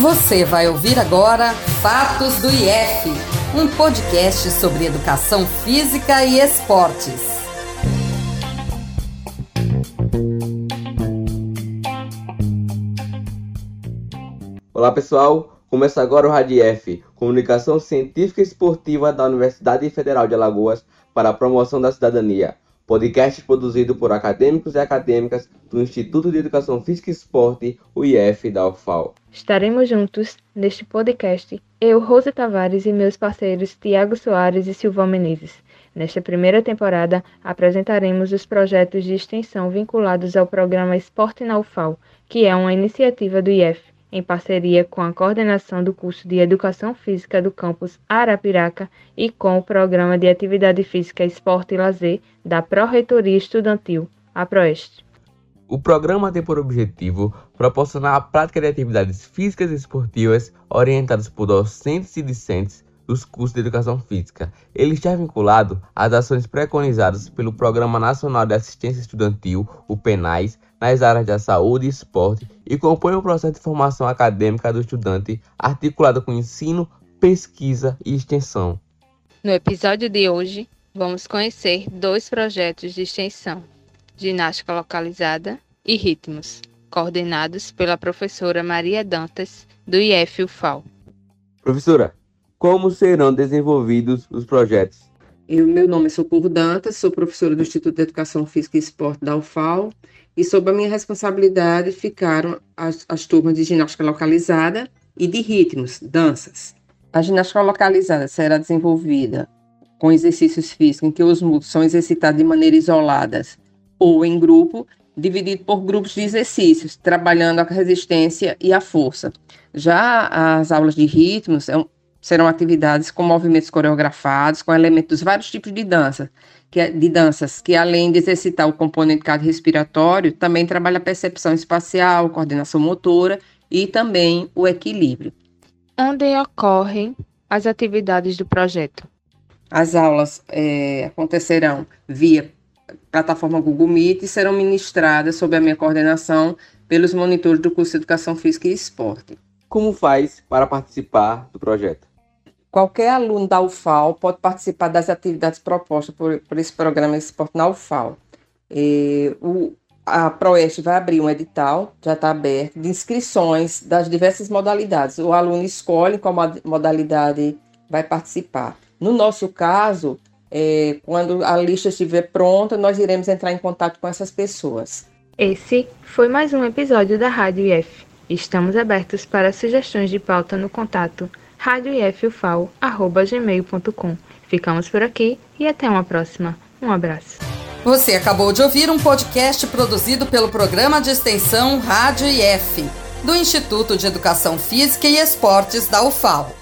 Você vai ouvir agora Fatos do IF, um podcast sobre educação física e esportes. Olá pessoal, começa agora o RADIEF, Comunicação Científica e Esportiva da Universidade Federal de Alagoas para a Promoção da Cidadania podcast produzido por acadêmicos e acadêmicas do Instituto de Educação Física e Esporte, o IF da UFAL. Estaremos juntos neste podcast, eu, Rose Tavares e meus parceiros Tiago Soares e Silvão Menezes. Nesta primeira temporada, apresentaremos os projetos de extensão vinculados ao programa Esporte na UFAL, que é uma iniciativa do IF em parceria com a coordenação do curso de Educação Física do campus Arapiraca e com o Programa de Atividade Física, Esporte e Lazer da Pró-Reitoria Estudantil, a Proeste. O programa tem por objetivo proporcionar a prática de atividades físicas e esportivas orientadas por docentes e discentes dos cursos de Educação Física. Ele está vinculado às ações preconizadas pelo Programa Nacional de Assistência Estudantil, o PENAIS, nas áreas da saúde e esporte e compõe o processo de formação acadêmica do estudante articulado com ensino, pesquisa e extensão. No episódio de hoje, vamos conhecer dois projetos de extensão: ginástica localizada e ritmos, coordenados pela professora Maria Dantas, do IF UFAL. Professora, como serão desenvolvidos os projetos? Eu, meu nome é Socorro Dantas, sou professora do Instituto de Educação Física e Esporte da UFAL e sob a minha responsabilidade ficaram as, as turmas de ginástica localizada e de ritmos, danças. A ginástica localizada será desenvolvida com exercícios físicos em que os músculos são exercitados de maneira isolada ou em grupo, dividido por grupos de exercícios, trabalhando a resistência e a força. Já as aulas de ritmos é serão atividades com movimentos coreografados, com elementos dos vários tipos de dança, que, é, de danças, que além de exercitar o componente cardiorrespiratório, também trabalha a percepção espacial, coordenação motora e também o equilíbrio. Onde ocorrem as atividades do projeto? As aulas é, acontecerão via plataforma Google Meet e serão ministradas sob a minha coordenação pelos monitores do curso de Educação Física e Esporte. Como faz para participar do projeto? Qualquer aluno da UFAL pode participar das atividades propostas por, por esse programa esporte na UFAL. E, o, a Proeste vai abrir um edital, já está aberto, de inscrições das diversas modalidades. O aluno escolhe qual modalidade vai participar. No nosso caso, é, quando a lista estiver pronta, nós iremos entrar em contato com essas pessoas. Esse foi mais um episódio da Rádio IF. Estamos abertos para sugestões de pauta no contato radioifufal.gmail.com. Ficamos por aqui e até uma próxima. Um abraço. Você acabou de ouvir um podcast produzido pelo programa de extensão Rádio IF, do Instituto de Educação Física e Esportes da UFAL.